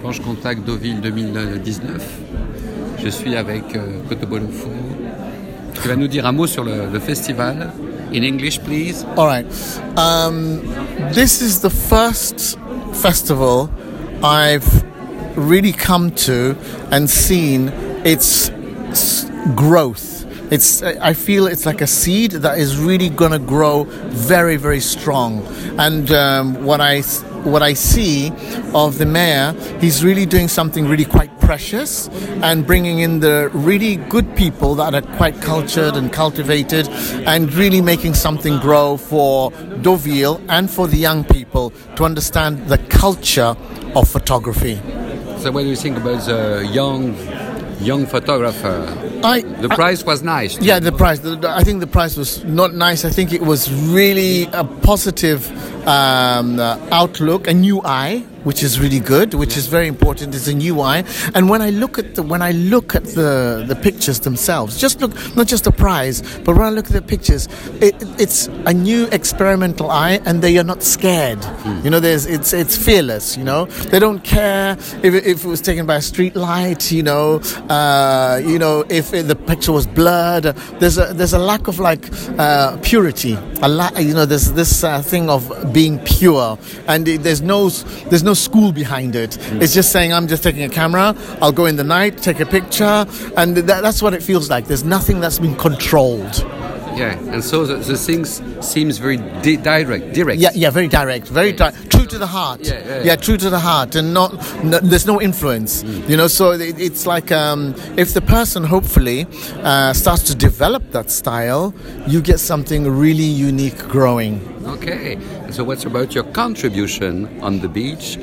Planche Contact Deauville 2019. Je suis avec euh, Kotobolofo. Tu vas nous dire un mot sur le, festival. In English, please. All right. Um, this is the first festival I've really come to and seen its growth. It's, I feel it's like a seed that is really going to grow very, very strong. And um, what I what I see of the mayor, he's really doing something really quite precious and bringing in the really good people that are quite cultured and cultivated and really making something grow for Deauville and for the young people to understand the culture of photography. So what do you think about the young, young photographer? I, The I- price was nice. Yeah, the price. I think the price was not nice. I think it was really a positive um, uh, outlook, a new eye, which is really good, which is very important. It's a new eye. And when I look at the when I look at the the pictures themselves, just look not just the prize, but when I look at the pictures, it, it's a new experimental eye, and they are not scared. You know, there's it's it's fearless. You know, they don't care if it, if it was taken by a street light. You know, uh, you know if it, the picture was blurred. There's a there's a lack of like uh, purity. A la- you know, there's this uh, thing of being pure, and it, there's no there's no school behind it. It's just saying I'm just taking a camera. I'll go in the night, take a picture, and that, that's what it feels like. There's nothing that's been controlled. Yeah, and so the, the things seems very di- direct, direct. Yeah, yeah, very direct, very di- true to the heart. Yeah, yeah, yeah. true to the heart, and not no, there's no influence. You know, so it, it's like um, if the person hopefully uh, starts to develop that style, you get something really unique growing. Okay. So what's about your contribution on the beach?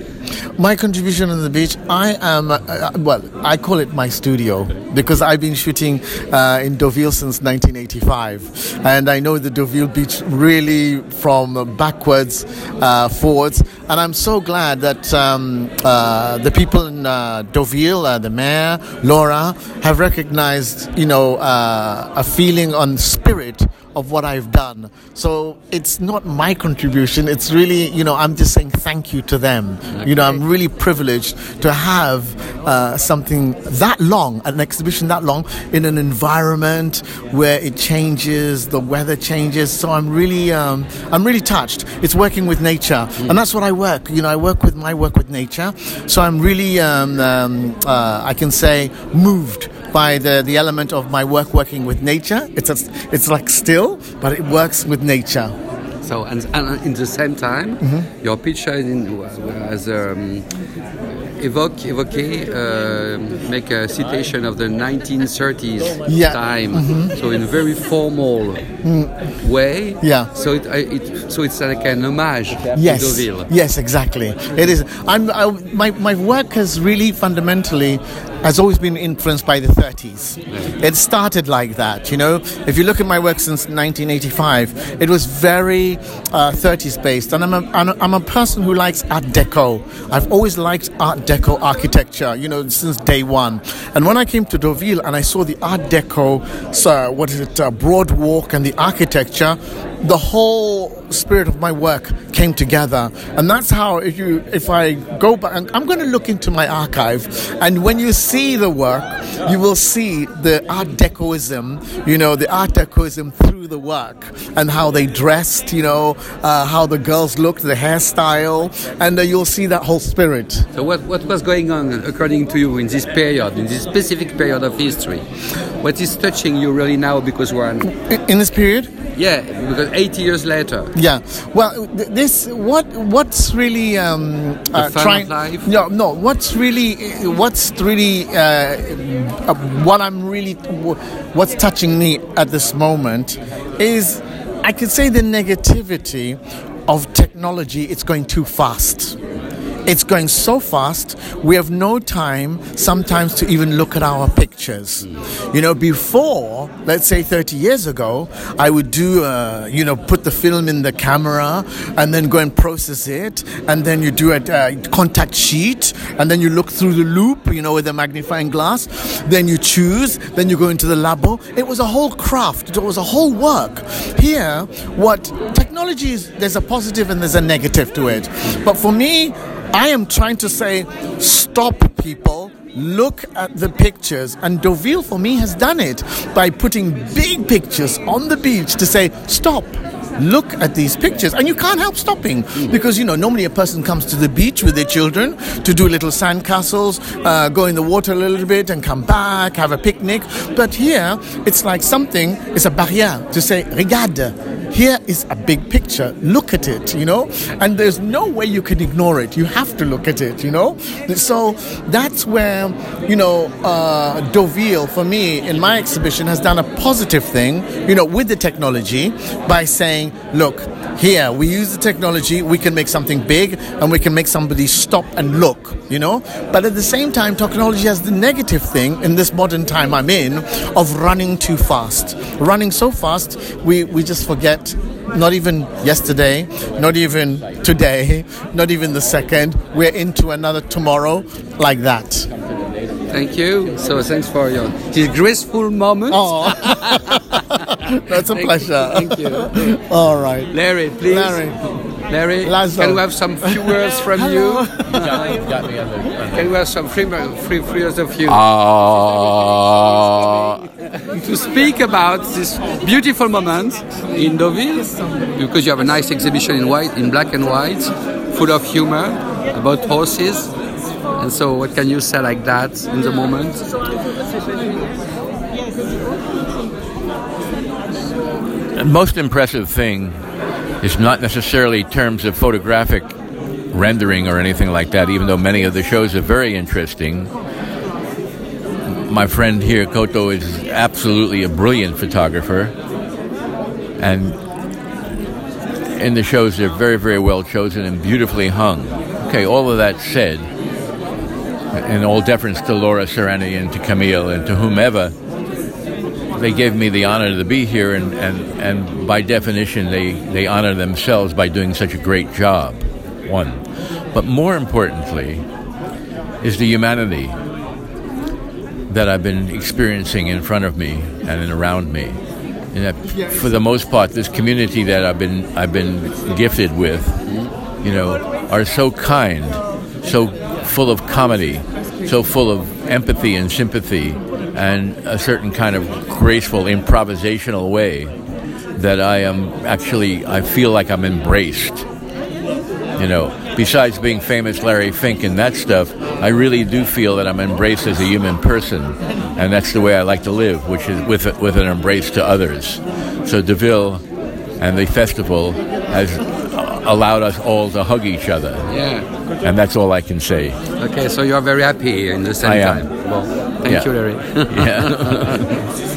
My contribution on the beach, I am, uh, uh, well, I call it my studio because I've been shooting uh, in Deauville since 1985. And I know the Deauville beach really from backwards, uh, forwards. And I'm so glad that um, uh, the people in uh, Deauville, the mayor, Laura, have recognized, you know, a feeling on spirit of what I've done. So it's not my contribution. It's really, you know, I'm just saying thank you to them. You know, I'm really privileged to have uh, something that long, an exhibition that long, in an environment where it changes, the weather changes. So I'm really, um, I'm really touched. It's working with nature, and that's what I work. You know, I work with my work with nature. So I'm really, um, um, uh, I can say, moved by the, the element of my work working with nature. It's a, it's like still, but it works with nature. So and, and in the same time, Mm-hmm. your picture in, was um, evoke, evoke, uh, make a citation of the 1930s Yeah. Mm-hmm. time. So in a very formal way. Mm. Yeah. So it, it so it's like an homage Yes. to Deauville. Yes, exactly. It is. I'm, I, my, my work has really fundamentally has always been influenced by the 30s. It started like that, you know. If you look at my work since 1985, it was very uh, 30s based, and I'm a, I'm, a, I'm a person who likes Art Deco. I've always liked Art Deco architecture, you know, since day one. And when I came to Deauville and I saw the Art Deco, so what is it, uh, broad walk and the architecture, the whole spirit of my work came together and that's how if you if i go back i'm going to look into my archive and when you see the work you will see the art decoism you know the art decoism through the work and how they dressed you know uh, how the girls looked the hairstyle and uh, you'll see that whole spirit So what, what was going on according to you in this period, in this specific period of history? What is touching you really now because we're on, in, in this period yeah, because 80 years later. Yeah. Well, this what what's really um, uh, trying. No, no. What's really what's really uh, uh, what I'm really what's touching me at this moment is I could say the negativity of technology. It's going too fast. It's going so fast, we have no time sometimes to even look at our pictures. You know, before, let's say 30 years ago, I would do, uh, you know, put the film in the camera and then go and process it. And then you do a uh, contact sheet and then you look through the loop, you know, with a magnifying glass. Then you choose, then you go into the labo. It was a whole craft, it was a whole work. Here, what technology is, there's a positive and there's a negative to it. But for me, I am trying to say, stop, people. Look at the pictures. And Deauville, for me, has done it by putting big pictures on the beach to say, stop look at these pictures and you can't help stopping because you know normally a person comes to the beach with their children to do little sand castles uh, go in the water a little bit and come back have a picnic but here it's like something it's a barrier to say regarde here is a big picture. Look at it you know? And there's no way you can ignore it. You have to look at it you know? So that's where you know uh, Deauville for me in my exhibition has done a positive thing you know with the technology by saying look here we use the technology. We can make something big and we can make somebody stop and look you know? But at the same time technology has the negative thing in this modern time i'm in of running too fast. Running so fast we we just forget not even yesterday not even today not even the second we're into another tomorrow like that Thank you. So thanks for your this graceful moment. oh that's a Thank- pleasure Thank you. all right Larry, please. Larry. Larry, Lazo. can we have some few words from you? got me on the. Can we have some free, free, free words of you Uh, to speak about this beautiful moment in Deauville? Because you have a nice exhibition in white, in black and white, full of humor about horses. And so, what can you say like that in the moment? the most impressive thing is not necessarily terms of photographic rendering or anything like that, even though many of the shows are very interesting. My friend here, Koto, is absolutely a brilliant photographer. And in the shows, they're very, very well chosen and beautifully hung. Okay, all of that said, and all deference to Laura Serrani and to Camille and to whomever, they gave me the honor to be here, and, and, and by definition, they, they honor themselves by doing such a great job. One. But more importantly, is the humanity that I've been experiencing in front of me and around me. And for the most part, this community that I've been I've been gifted with, you know, are so kind, so full of comedy, so full of empathy and sympathy, and a certain kind of graceful improvisational way that I am actually I feel like I'm embraced. You know, besides being famous Larry Fink and that stuff, I really do feel that I'm embraced as a human person, and that's the way I like to live, which is with with an embrace to others. So Deauville and the festival has allowed us all to hug each other, Yeah. and that's all I can say. Okay, so you are very happy in the same I am. time. Well, thank Yeah. you, Larry. Yeah.